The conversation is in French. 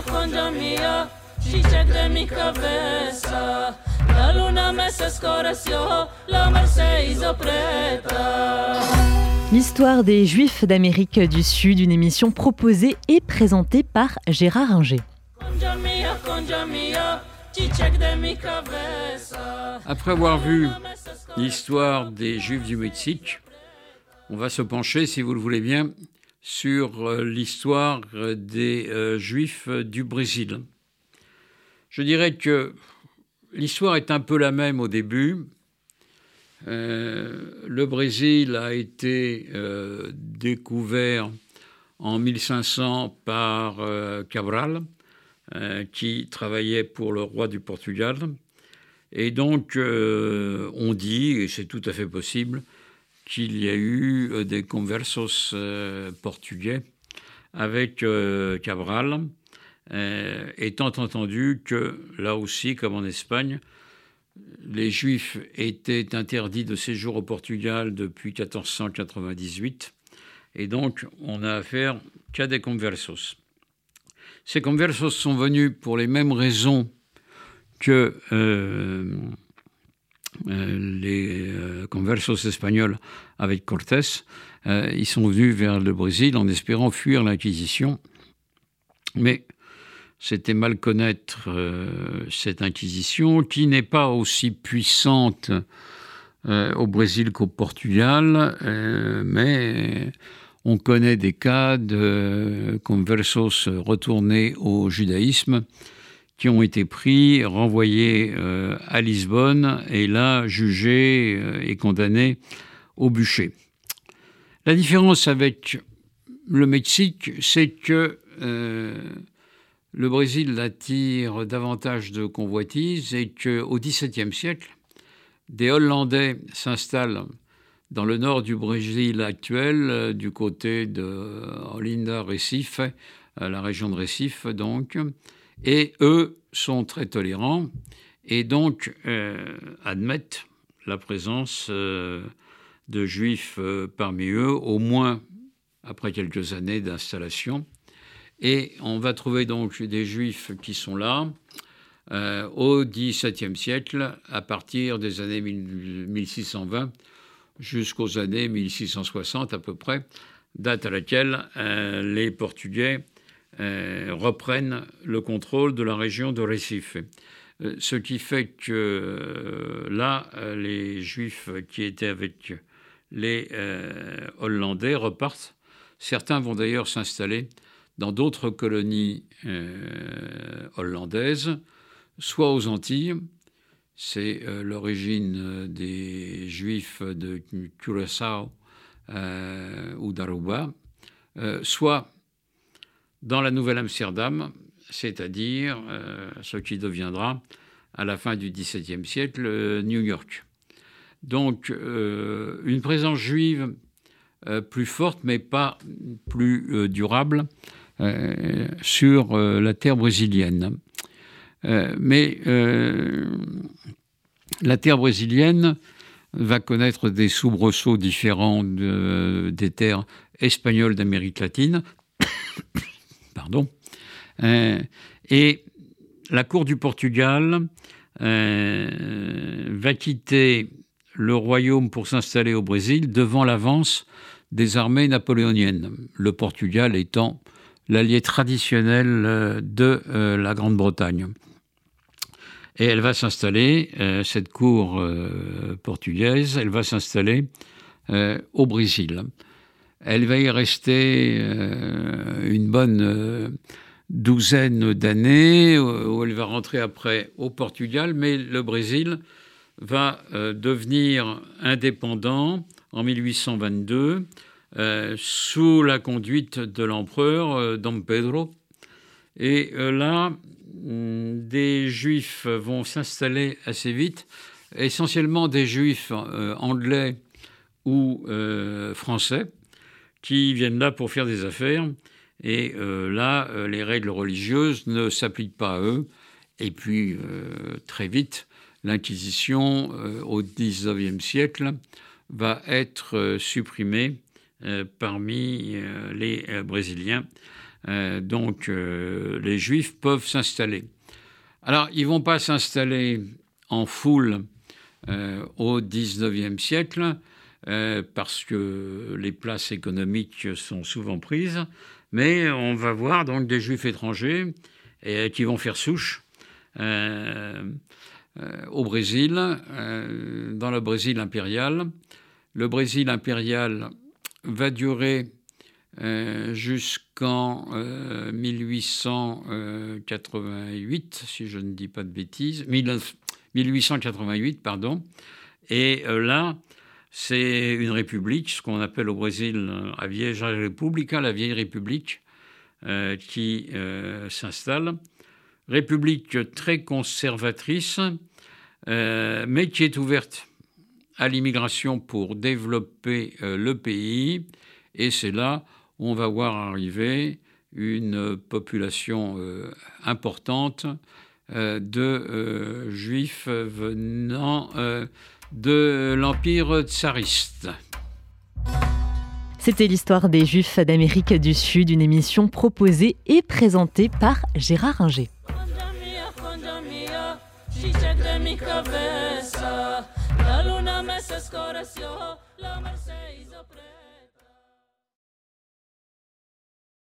mia, congia mia, çiçek de mi cabeça. La luna me se escureció, la Mercedes preta. L'histoire des Juifs d'Amérique du Sud, une émission proposée et présentée par Gérard Inger. Après avoir vu l'histoire des Juifs du Mexique, on va se pencher, si vous le voulez bien, sur euh, l'histoire euh, des euh, Juifs du Brésil. Je dirais que l'histoire est un peu la même au début. Le Brésil a été découvert en 1500 par Cabral, qui travaillait pour le roi du Portugal. Et donc, on dit, et c'est tout à fait possible, qu'il y a eu euh, des conversos euh, portugais avec euh, Cabral, étant entendu que là aussi, comme en Espagne, les Juifs étaient interdits de séjour au Portugal depuis 1498, et donc on a affaire qu'à des conversos. Ces conversos sont venus pour les mêmes raisons que les euh, conversos espagnols avec Cortés. Euh, ils sont venus vers le Brésil en espérant fuir l'Inquisition, mais c'était mal connaître euh, cette Inquisition qui n'est pas aussi puissante euh, au Brésil qu'au Portugal, euh, mais on connaît des cas de conversos retournés au judaïsme qui ont été pris, renvoyés euh, à Lisbonne et là jugés euh, et condamnés au bûcher. La différence avec le Mexique, c'est que euh, le Brésil attire davantage de convoitises et qu'au XVIIe siècle, des Hollandais s'installent dans le nord du Brésil actuel, du côté de Olinda, Recife, la région de Recife donc, et eux sont très tolérants et donc euh, admettent la présence euh, de juifs euh, parmi eux, au moins après quelques années d'installation. Et on va trouver donc des juifs qui sont là au XVIIe siècle, à partir des années 1000 1620 jusqu'aux années 1660 à peu près, date à laquelle les Portugais reprennent le contrôle de la région de Recife. Euh, ce qui fait que euh, là, euh, les Juifs qui étaient avec les euh, Hollandais repartent. Certains vont d'ailleurs s'installer dans d'autres colonies euh, hollandaises, soit aux Antilles, c'est euh, l'origine euh, des Juifs de Curaçao euh, ou d'Aruba, euh, soit dans la Nouvelle-Amsterdam, c'est-à-dire euh, ce qui deviendra à la fin du XVIIe siècle euh, New York. Donc euh, une présence juive plus forte, mais pas plus durable sur la terre brésilienne. Mais la terre brésilienne va connaître des soubresauts différents de- des terres espagnoles d'Amérique latine. Euh, et la cour du Portugal euh, va quitter le royaume pour s'installer au Brésil devant l'avance des armées napoléoniennes, le Portugal étant l'allié traditionnel euh, de la Grande-Bretagne. Et elle va s'installer, cette cour portugaise, elle va s'installer au Brésil. Elle va y rester euh, une bonne euh, douzaine d'années, euh, où elle va rentrer après au Portugal, mais le Brésil va devenir indépendant en 1822 euh, sous la conduite de l'empereur Dom Pedro. Et là, hum, des juifs vont s'installer assez vite, essentiellement des juifs anglais ou français, qui viennent là pour faire des affaires. Et euh, là, euh, les règles religieuses ne s'appliquent pas à eux. Et puis, euh, très vite, l'Inquisition, au XIXe siècle, va être supprimée parmi les Brésiliens donc les Juifs peuvent s'installer. Alors, ils ne vont pas s'installer en foule au XIXe siècle, parce que les places économiques sont souvent prises, mais on va voir donc des Juifs étrangers qui vont faire souche euh, au Brésil, euh, dans le Brésil impérial. Le Brésil impérial va durer euh, jusqu'en 1888, si je ne dis pas de bêtises, 1888, pardon. Et là, c'est une république, ce qu'on appelle au Brésil la vieille république, la vieille république, qui s'installe république très conservatrice, euh, mais qui est ouverte à l'immigration pour développer euh, le pays. Et c'est là où on va voir arriver une population euh, importante de juifs venant de l'Empire tsariste. C'était l'histoire des Juifs d'Amérique du Sud, une émission proposée et présentée par Gérard Inger. mi cabeza, la luna me se escureció, la Mercedes